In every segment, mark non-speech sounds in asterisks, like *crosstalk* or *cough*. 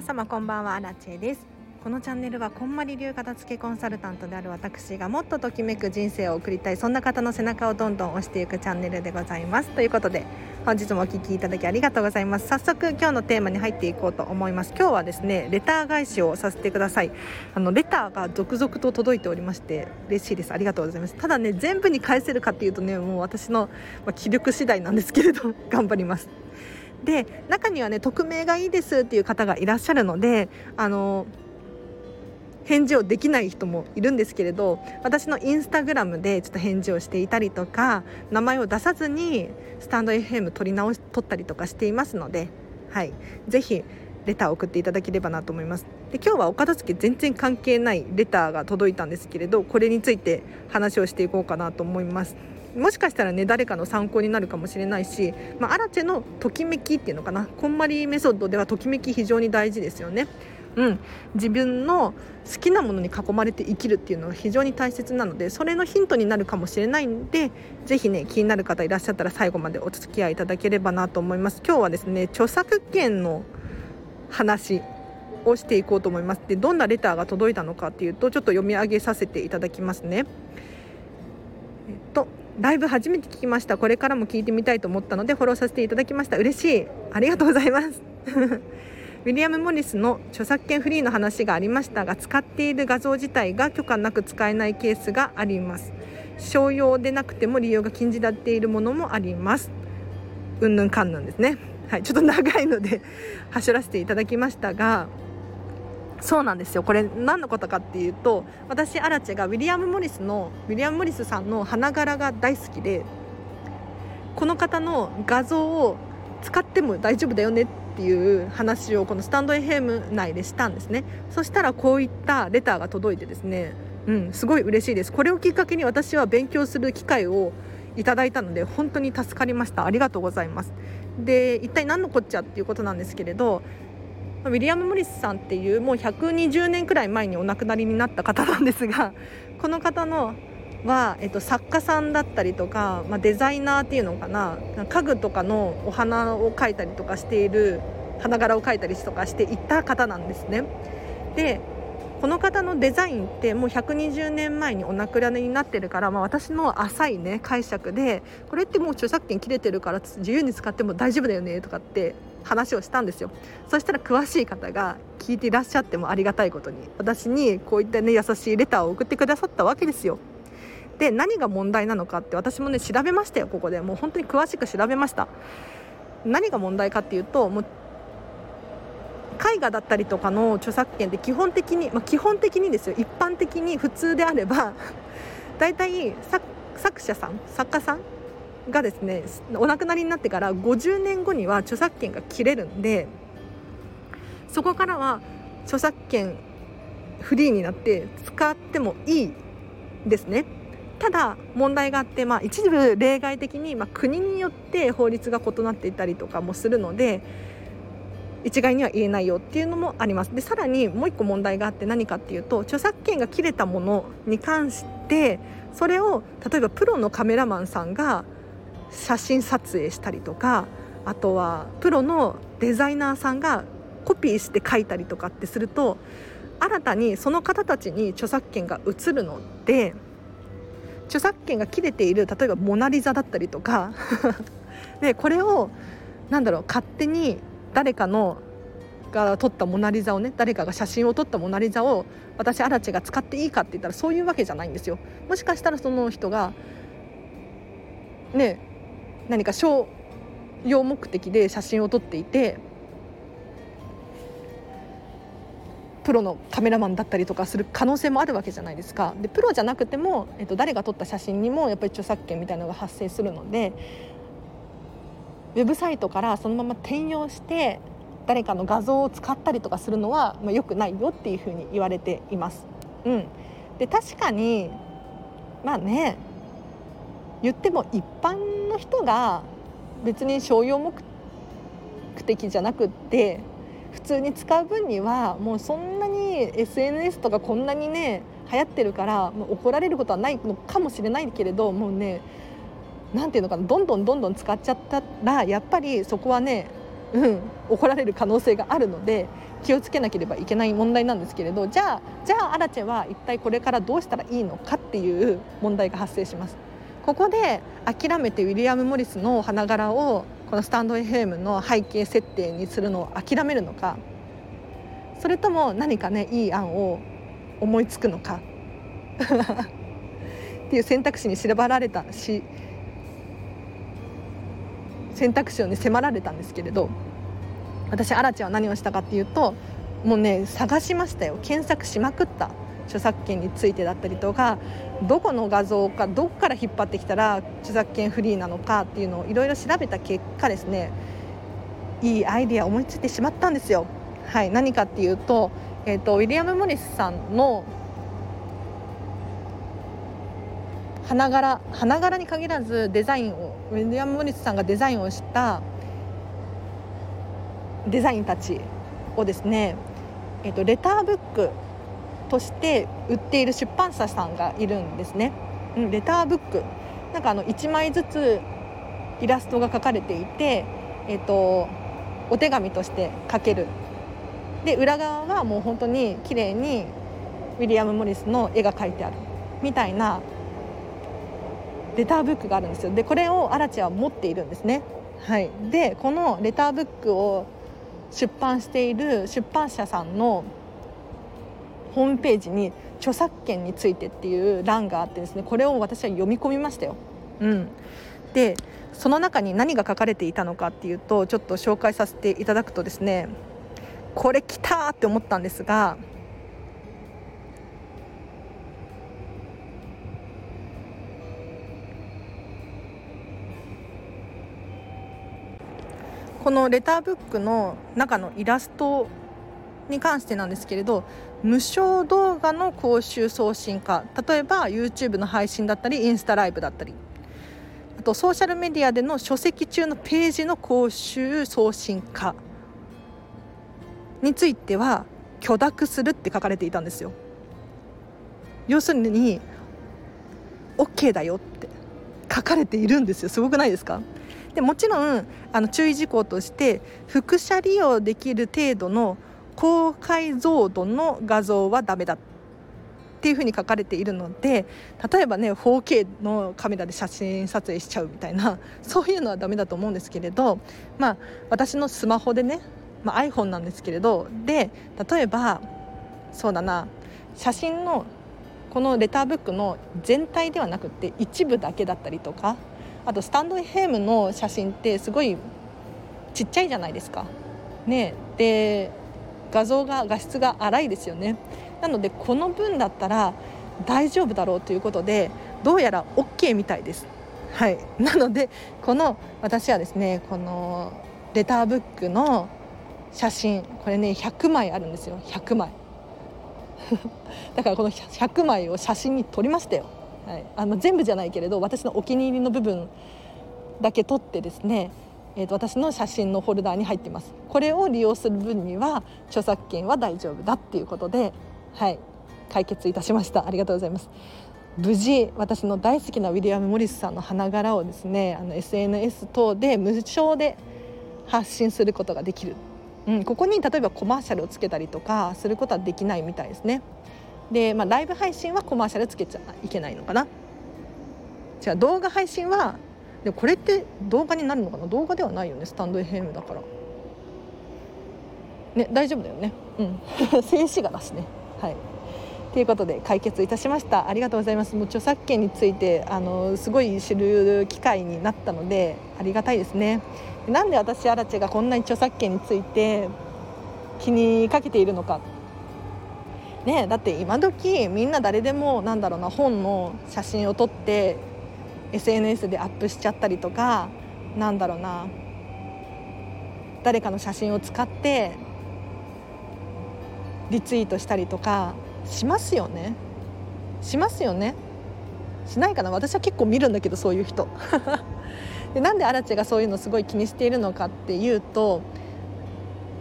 皆様こんばんはアラチェです。このチャンネルはこんまり流片付けコンサルタントである私がもっとときめく人生を送りたいそんな方の背中をどんどん押していくチャンネルでございます。ということで本日もお聞きいただきありがとうございます。早速今日のテーマに入っていこうと思います。今日はですねレター返しをさせてください。あのレターが続々と届いておりまして嬉しいです。ありがとうございます。ただね全部に返せるかっていうとねもう私の気力次第なんですけれど頑張ります。で中にはね匿名がいいですっていう方がいらっしゃるのであの返事をできない人もいるんですけれど私のインスタグラムでちょっと返事をしていたりとか名前を出さずにスタンド FM 取り直し取ったりとかしていますので、はい、ぜひレターを送っていただければなと思います。で今日はお片付け全然関係ないレターが届いたんですけれどこれについて話をしていこうかなと思います。もしかしたらね誰かの参考になるかもしれないし、まあ、アラチェのときめきっていうのかな。こんまりメソッドではときめき非常に大事ですよね。うん、自分の好きなものに囲まれて生きるっていうのは非常に大切なのでそれのヒントになるかもしれないんでぜひね気になる方いらっしゃったら最後までお付き合いいただければなと思います。今日はですね著作権の話をしていこうと思います。でどんなレターが届いたのかっていうとちょっと読み上げさせていただきますね。えっとライブ初めて聞きました。これからも聞いてみたいと思ったのでフォローさせていただきました。嬉しい。ありがとうございます。*laughs* ウィリアム・モリスの著作権フリーの話がありましたが使っている画像自体が許可なく使えないケースがあります。商用でなくても利用が禁じられているものもあります。うんぬんかんぬんですね。はいちょっと長いので走らせていただきましたがそうなんですよ。これ何のことかっていうと私アラチェがウィリアム・モリスのウィリアム・モリスさんの花柄が大好きでこの方の画像を使っても大丈夫だよねっていう話をこのスタンド FM 内でしたんですね。そしたらこういったレターが届いてですねうんすごい嬉しいです。これをきっかけに私は勉強する機会をいただいたので本当に助かりました。ありがとうございます。で一体何のこっちゃっていうことなんですけれどウィリアム・モリスさんっていうもう120年くらい前にお亡くなりになった方なんですが *laughs* この方のは、えっと、作家さんだったりとか、まあ、デザイナーっていうのかな家具とかのお花を描いたりとかしている花柄を描いたりとかしていた方なんですね。でこの方のデザインってもう120年前にお亡くなりになってるから、まあ、私の浅いね解釈でこれってもう著作権切れてるから自由に使っても大丈夫だよねとかって話をしたんですよ。そしたら詳しい方が聞いていらっしゃってもありがたいことに私にこういったね優しいレターを送ってくださったわけですよ。で何が問題なのかって私もね調べましたよここで。もう本当に詳しく調べました。何が問題かっていうともう絵画だったりとかの著作権って基本的に、まあ、基本的にですよ。一般的に普通であれば大体作者さん作家さんがですねお亡くなりになってから50年後には著作権が切れるんでそこからは著作権フリーになって使ってもいいですね。ただ問題があって、まあ、一部例外的に、まあ、国によって法律が異なっていたりとかもするので一概には言えないよっていうのもあります。でさらにもう一個問題があって何かっていうと著作権が切れたものに関してそれを例えばプロのカメラマンさんが写真撮影したりとかあとはプロのデザイナーさんがコピーして書いたりとかってすると新たにその方たちに著作権が移るので著作権が切れている例えば「モナ・リザ」だったりとか *laughs* でこれをなんだろう勝手に誰かのが撮ったモナ・リザをね誰かが写真を撮ったモナ・リザを私アラチが使っていいかって言ったらそういうわけじゃないんですよ。もしかしたらその人がね何か商用目的で写真を撮っていてプロのカメラマンだったりとかする可能性もあるわけじゃないですかでプロじゃなくても、えっと、誰が撮った写真にもやっぱり著作権みたいなのが発生するのでウェブサイトからそのまま転用して誰かの画像を使ったりとかするのは、まあ、よくないよっていうふうに言われています。うん、で確かにまあね言っても一般の人が別に商用目的じゃなくって普通に使う分にはもうそんなに SNS とかこんなにね流行ってるからもう怒られることはないのかもしれないけれどもうね何ていうのかなどんどんどんどん使っちゃったらやっぱりそこはね、うん、怒られる可能性があるので気をつけなければいけない問題なんですけれどじゃあじゃあアラチェは一体これからどうしたらいいのかっていう問題が発生します。ここで諦めてウィリアム・モリスの花柄をこのスタンド FM の背景設定にするのを諦めるのかそれとも何かねいい案を思いつくのか *laughs* っていう選択肢に縛られたし選択肢をね迫られたんですけれど私アラチは何をしたかっていうともうね探しましたよ。検索しまくった。著作権についてだったりとかどこの画像かどこから引っ張ってきたら著作権フリーなのかっていうのをいろいろ調べた結果ですねいいアイディア思いついてしまったんですよ。はい、何かっていうと,、えーと、ウィリアム・モリスさんの花柄花柄に限らずデザインをウィリアム・モリスさんがデザインをしたデザインたちをですね、えーとレターブックとして売っている出版社さんがいるんですね、うん、レターブック。なんかあの1枚ずつイラストが描かれていて、えーと、お手紙として書ける。で裏側はもう本当に綺麗にウィリアム・モリスの絵が描いてあるみたいなレターブックがあるんですよ。でこれをアラチは持っているんですね。はい、でこのレターブックを出版している出版社さんのホームページに著作権についてっていう欄があってですねこれを私は読み込みましたよ。うん、でその中に何が書かれていたのかっていうとちょっと紹介させていただくとですねこれ来たって思ったんですがこのレターブックの中のイラストに関してなんですけれど無償動画の講習送信化例えば YouTube の配信だったりインスタライブだったりあとソーシャルメディアでの書籍中のページの講習送信化については許諾するって書かれていたんですよ。要するに OK だよって書かれているんですよ。すごくないですか？でもちろんあの注意事項として複写利用できる程度の高解像度の画像はダメだっていうふうに書かれているので例えばね 4K のカメラで写真撮影しちゃうみたいな *laughs* そういうのはダメだと思うんですけれど、まあ、私のスマホでね、まあ、iPhone なんですけれどで例えばそうだな写真のこのレターブックの全体ではなくて一部だけだったりとかあとスタンド FM の写真ってすごいちっちゃいじゃないですか。ね、で画像が画質が荒いですよね。なのでこの分だったら大丈夫だろうということでどうやら OK みたいです。はい。なのでこの私はですねこのレターブックの写真これね100枚あるんですよ。100枚。*laughs* だからこの100枚を写真に撮りましたよ、はい、あの全部じゃないけれど私のお気に入りの部分だけ撮ってですねえーと、私の写真のフォルダーに入ってます。これを利用する分には著作権は大丈夫だっていうことではい解決いたしました。ありがとうございます。無事私の大好きなウィリアム・モリスさんの花柄をですねあの SNS 等で無償で発信することができる、うん、ここに例えばコマーシャルをつけたりとかすることはできないみたいですね。で、まあ、ライブ配信はコマーシャルつけちゃいけないのかな。じゃあ動画配信はでこれって動画になるのかな？動画ではないよねスタンド FM だから。ね大丈夫だよね。うん。*laughs* 静止画だしね。はい。ということで解決いたしました。ありがとうございます。もう著作権についてあのすごい知る機会になったのでありがたいですね。なんで私アラチェがこんなに著作権について気にかけているのか。ねだって今時みんな誰でもなんだろうな本の写真を撮って SNS でアップしちゃったりとかなんだろうな。誰かの写真を使ってリツイートしたりとかしますよね。しますよね。しないかな。私は結構見るんだけどそういう人。*laughs* でなんでアラチェがそういうのすごい気にしているのかっていうと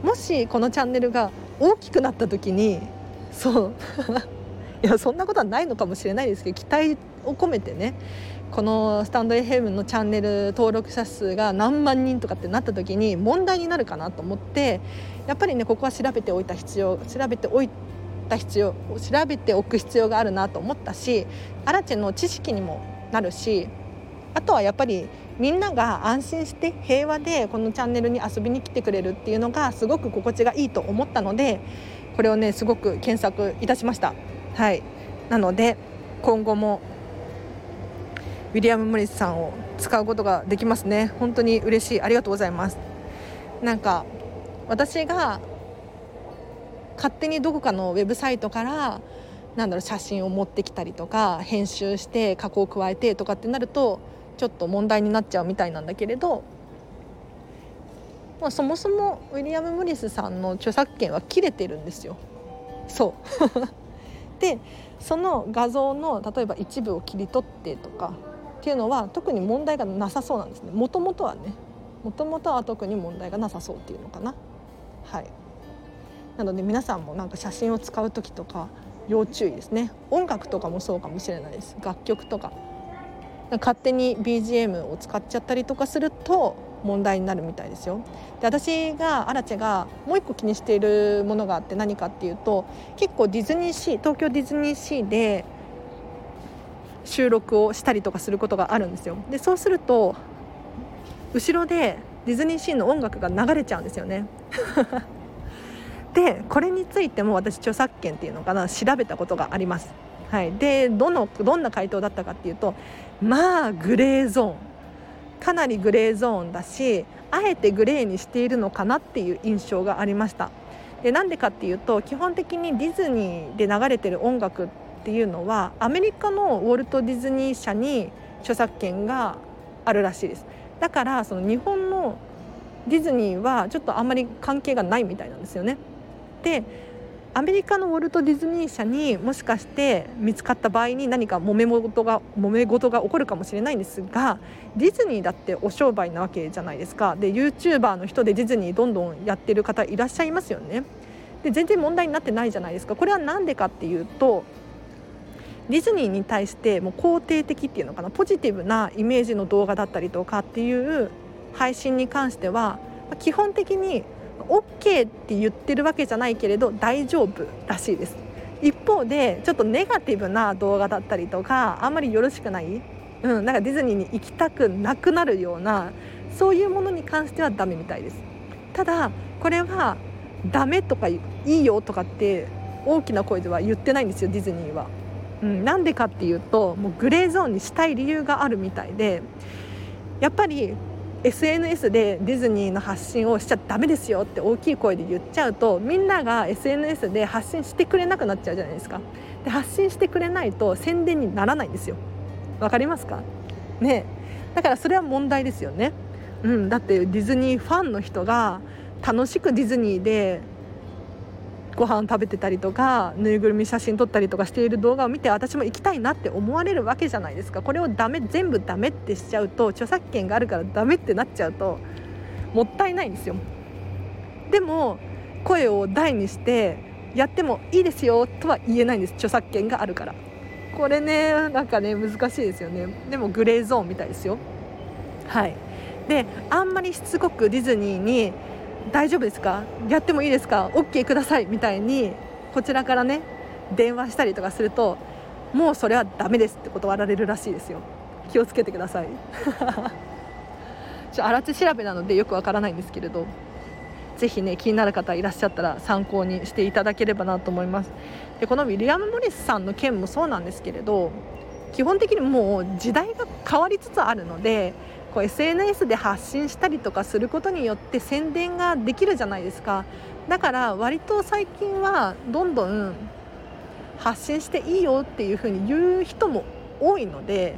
もしこのチャンネルが大きくなった時にそう。*laughs* いやそんなことはないのかもしれないですけど期待を込めてね。このスタンド FM のチャンネル登録者数が何万人とかってなった時に問題になるかなと思ってやっぱりねここは調べておいた必要調べておいた必要調べておく必要があるなと思ったしアラチェの知識にもなるしあとはやっぱりみんなが安心して平和でこのチャンネルに遊びに来てくれるっていうのがすごく心地がいいと思ったのでこれをねすごく検索いたしました。はい。なので今後もウィリアム・モリスさんを使うことができますね。本当に嬉しい。ありがとうございます。なんか私が勝手にどこかのウェブサイトからなんだろう写真を持ってきたりとか編集して加工を加えてとかってなるとちょっと問題になっちゃうみたいなんだけれど、まあ、そもそもウィリアム・モリスさんの著作権は切れてるんですよ。そう。*laughs* でその画像の例えば一部を切り取ってとかっていうのは特に問題がなさそうなんですね。もともとはね。もともとは特に問題がなさそうっていうのかな。はい。なので皆さんもなんか写真を使う時とか要注意ですね。音楽とかもそうかもしれないです。楽曲とか。勝手に BGM を使っちゃったりとかすると問題になるみたいですよ。で私がアラチェがもう一個気にしているものがあって何かっていうと結構ディズニーシー東京ディズニーシーで収録をしたりとかすることがあるんですよ。でそうすると後ろでディズニーシーの音楽が流れちゃうんですよね。*laughs* でこれについても私著作権っていうのかな調べたことがあります。はい、でどのどんな回答だったかっていうとまあグレーゾーン。かなりグレーゾーンだしあえてグレーにしているのかなっていう印象がありました。でなんでかっていうと基本的にディズニーで流れてる音楽っていうのはアメリカのウォルト・ディズニー社に著作権があるらしいです。だからその日本のディズニーはちょっとあんまり関係がないみたいなんですよね。でアメリカのウォルト・ディズニー社にもしかして見つかった場合に何か揉め事が揉め事が起こるかもしれないんですがディズニーだってお商売なわけじゃないですか。で YouTuber の人でディズニーどんどんやってる方いらっしゃいますよね。で全然問題になってないじゃないですか。これは何でかっていうとディズニーに対してもう肯定的っていうのかなポジティブなイメージの動画だったりとかっていう配信に関しては基本的に OK って言ってるわけじゃないけれど大丈夫らしいです一方でちょっとネガティブな動画だったりとかあんまりよろしくない、うん、なんかディズニーに行きたくなくなるようなそういうものに関してはダメみたいですただこれはダメとかいいよとかって大きな声では言ってないんですよディズニーは。うん、なんでかっていうともうグレーゾーンにしたい理由があるみたいでやっぱり SNS でディズニーの発信をしちゃダメですよって大きい声で言っちゃうとみんなが SNS で発信してくれなくなっちゃうじゃないですか。で発信してくれないと宣伝にならないんですよ。わかりますか？ね。だからそれは問題ですよね。うんだってディズニーファンの人が楽しくディズニーでご飯食べてたりとかぬいぐるみ写真撮ったりとかしている動画を見て私も行きたいなって思われるわけじゃないですか。これをダメ全部ダメってしちゃうと著作権があるからダメってなっちゃうともったいないんですよ。でも声を大にしてやってもいいですよとは言えないんです。著作権があるから。これねなんかね難しいですよね。でもグレーゾーンみたいですよ。はい。であんまりしつこくディズニーに大丈夫ですか？やってもいいですか？OK くださいみたいにこちらからね電話したりとかするともうそれはダメですって断られるらしいですよ。気をつけてください。*laughs* ちょ荒地調べなのでよくわからないんですけれど。ぜひね気になる方いらっしゃったら参考にしていただければなと思います。でこのウィリアム・モリスさんの件もそうなんですけれど基本的にもう時代が変わりつつあるのでこう SNS で発信したりとかすることによって宣伝ができるじゃないですかだから割と最近はどんどん発信していいよっていうふうに言う人も多いので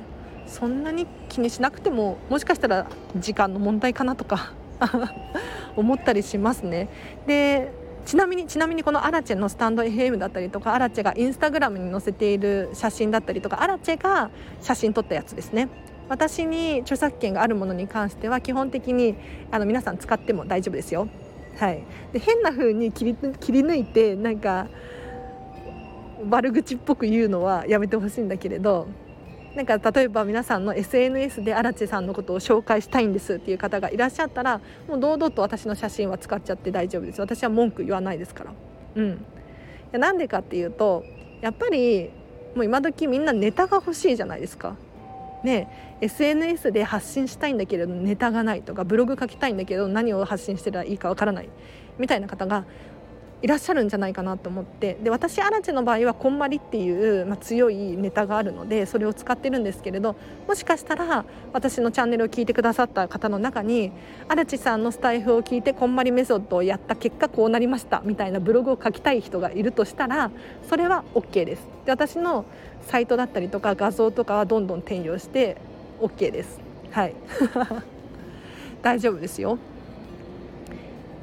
そんなに気にしなくてももしかしたら時間の問題かなとか *laughs* 思ったりしますね。でちなみにちなみにこのアラチェのスタンド FM だったりとかアラチェがインスタグラムに載せている写真だったりとかアラチェが写真撮ったやつですね私に著作権があるものに関しては基本的にあの皆さん使っても大丈夫ですよ。はい、で変な風に切り切り抜いてなんか悪口っぽく言うのはやめてほしいんだけれどなんか例えば皆さんの SNS で荒地さんのことを紹介したいんですっていう方がいらっしゃったらもう堂々と私の写真は使っちゃって大丈夫です私は文句言わないですから。うん。なんでかっていうとやっぱりもう今時みんなネタが欲しいじゃないですか。ね SNS で発信したいんだけれどネタがないとかブログ書きたいんだけど何を発信してらいいかわからないみたいな方がいらっしゃるんじゃないかなと思ってで私アラチの場合はこんまりっていう、まあ、強いネタがあるのでそれを使ってるんですけれどもしかしたら私のチャンネルを聞いてくださった方の中にアラチさんのスタイフを聞いてこんまりメソッドをやった結果こうなりましたみたいなブログを書きたい人がいるとしたらそれは OK です。で私のサイトだったりとか画像とかはどんどん転用して OK です。はい *laughs* 大丈夫ですよ。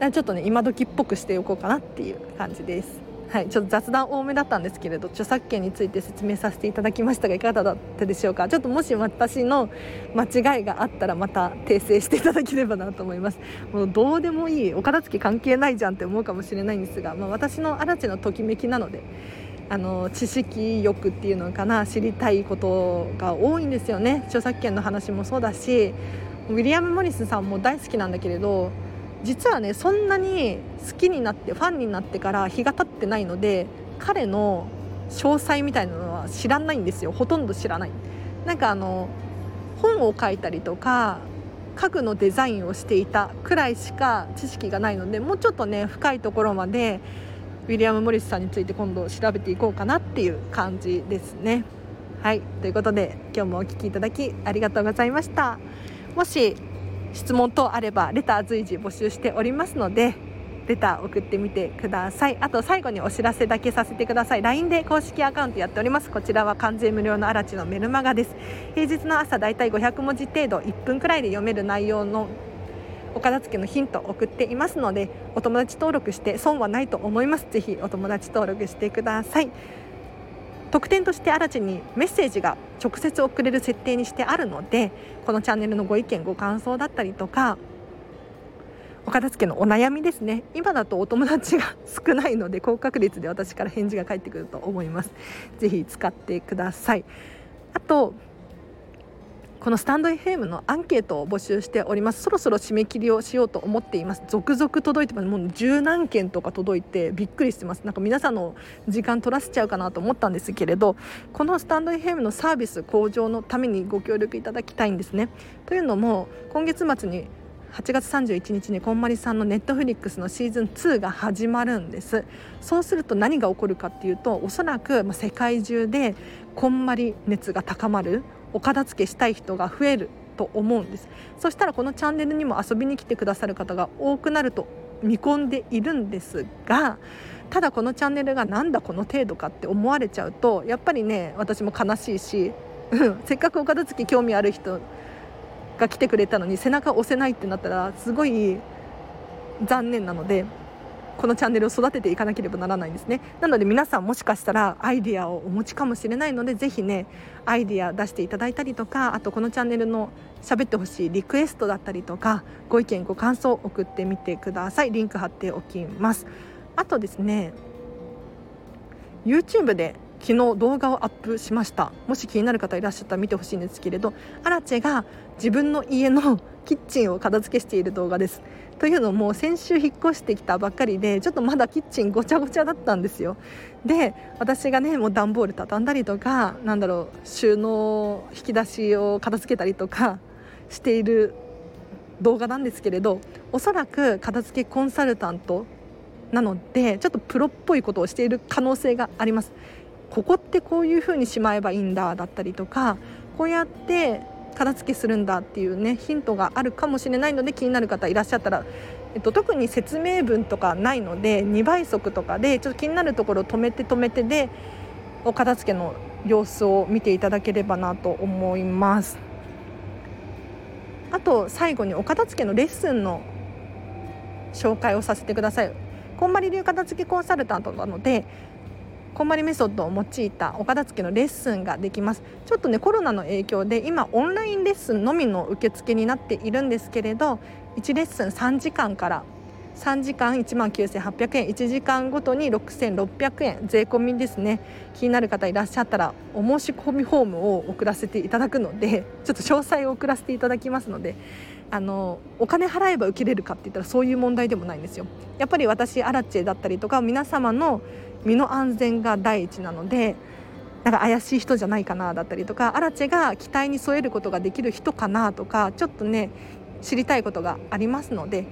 ちょっとね今時っぽくしておこうかなっていう感じです。はい、ちょっと雑談多めだったんですけれど著作権について説明させていただきましたがいかがだったでしょうかちょっともし私の間違いがあったらまた訂正していただければなと思いますもうどうでもいいお片付け関係ないじゃんって思うかもしれないんですが、まあ、私の嵐のときめきなのであの知識欲っていうのかな知りたいことが多いんですよね。著作権の話もそうだしウィリアム・モリスさんも大好きなんだけれど実はねそんなに好きになってファンになってから日が経ってないので彼の詳細みたいなのは知らないんですよ。ほとんど知らない。なんかあの本を書いたりとか家具のデザインをしていたくらいしか知識がないのでもうちょっとね深いところまでウィリアム・モリスさんについて今度調べていこうかなっていう感じですね。はい。ということで今日もお聴きいただきありがとうございました。もし質問等あればレター随時募集しておりますのでレター送ってみてください。あと最後にお知らせだけさせてください。LINE で公式アカウントやっております。こちらは完全無料のアラチのメルマガです。平日の朝だいたい500文字程度1分くらいで読める内容のお片付けのヒントを送っていますのでお友達登録して損はないと思います。ぜひお友達登録してください。特典としてアラチにメッセージが直接送れる設定にしてあるのでこのチャンネルのご意見ご感想だったりとかお片付けのお悩みですね。今だとお友達が少ないので高確率で私から返事が返ってくると思います。ぜひ使ってください。あとこのスタンド FM のアンケートを募集しております。そろそろ締め切りをしようと思っています。続々届いてます。もう十何件とか届いてびっくりしてます。なんか皆さんの時間取らせちゃうかなと思ったんですけれどこのスタンド FM のサービス向上のためにご協力いただきたいんですね。というのも今月末に8月31日にこんまりさんのネットフリックスのシーズン2が始まるんです。そうすると何が起こるかっていうとおそらく世界中でこんまり熱が高まるお片付けしたい人が増えると思うんです。そしたらこのチャンネルにも遊びに来てくださる方が多くなると見込んでいるんですがただこのチャンネルがなんだこの程度かって思われちゃうとやっぱりね私も悲しいしせっかくお片付け興味ある人が来てくれたのに背中押せないってなったらすごい残念なのでこのチャンネルを育てていかなければならないんですね。なので皆さんもしかしたらアイディアをお持ちかもしれないので是非ねアイディア出していただいたりとかあとこのチャンネルの喋ってほしいリクエストだったりとかご意見ご感想送ってみてください。リンク貼っておきます。あとですね YouTube で昨日動画をアップしました。もし気になる方いらっしゃったら見てほしいんですけれどアラチェが自分の家のキッチンを片付けしている動画です。というのも先週引っ越してきたばっかりでちょっとまだキッチンごちゃごちゃだったんですよ。で私がねもう段ボール畳んだりとかなんだろう収納引き出しを片付けたりとかしている動画なんですけれどおそらく片付けコンサルタントなのでちょっとプロっぽいことをしている可能性があります。ここってこういうふうにしまえばいいんだだったりとかこうやって片付けするんだっていうねヒントがあるかもしれないので気になる方いらっしゃったら、えっと、特に説明文とかないので2倍速とかでちょっと気になるところを止めて止めてでお片付けの様子を見ていただければなと思います。あと最後にお片付けのレッスンの紹介をさせてください。こんまり流片付けコンサルタントなのでこんまりメソッドを用いたお片付けのレッスンができます。ちょっとねコロナの影響で今オンラインレッスンのみの受付になっているんですけれど1レッスン3時間から3時間1万9800円1時間ごとに6600円税込みですね。気になる方いらっしゃったらお申し込みフォームを送らせていただくのでちょっと詳細を送らせていただきますのであのお金払えば受けれるかって言ったらそういう問題でもないんですよ。やっぱり私アラチェだったりとか皆様の身の安全が第一なのでなんか怪しい人じゃないかなだったりとかアラチェが期待に添えることができる人かなとかちょっとね知りたいことがありますので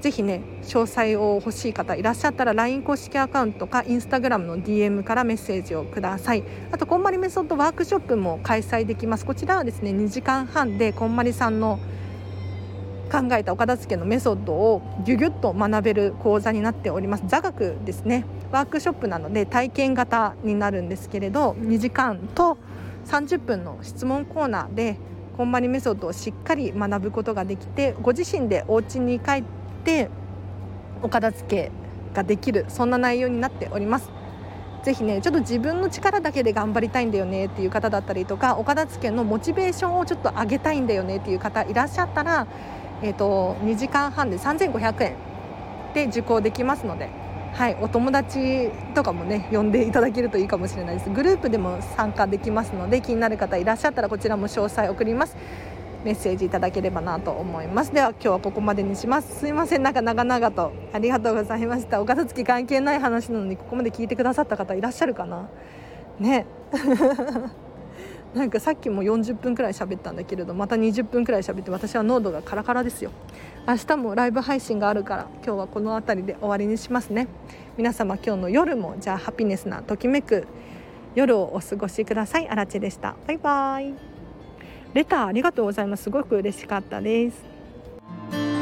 ぜひね詳細を欲しい方いらっしゃったら LINE 公式アカウントか Instagram の DM からメッセージをください。あとこんまりメソッドワークショップも開催できます。こちらはですね2時間半でこんまりさんの考えたお片付けのメソッドをギュギュッと学べる講座になっております。座学ですね。ワークショップなので体験型になるんですけれど2時間と30分の質問コーナーでこんまりメソッドをしっかり学ぶことができてご自身でお家に帰ってお片付けができるそんな内容になっております。ぜひねちょっと自分の力だけで頑張りたいんだよねっていう方だったりとかお片付けのモチベーションをちょっと上げたいんだよねっていう方いらっしゃったらえーと、2時間半で3500円で受講できますので、はい、お友達とかもね呼んでいただけるといいかもしれないです。グループでも参加できますので気になる方いらっしゃったらこちらも詳細送ります。メッセージいただければなと思います。では今日はここまでにします。すいません。なんか長々とありがとうございました。お片付け関係ない話なのにここまで聞いてくださった方いらっしゃるかな？ね。なんかさっきも40分くらい喋ったんだけれどまた20分くらい喋って私は濃度がカラカラですよ。明日もライブ配信があるから今日はこの辺りで終わりにしますね。皆様今日の夜もじゃあハピネスなときめく夜をお過ごしください。あらでした。バイバイ。レターありがとうございます。すごく嬉しかったです。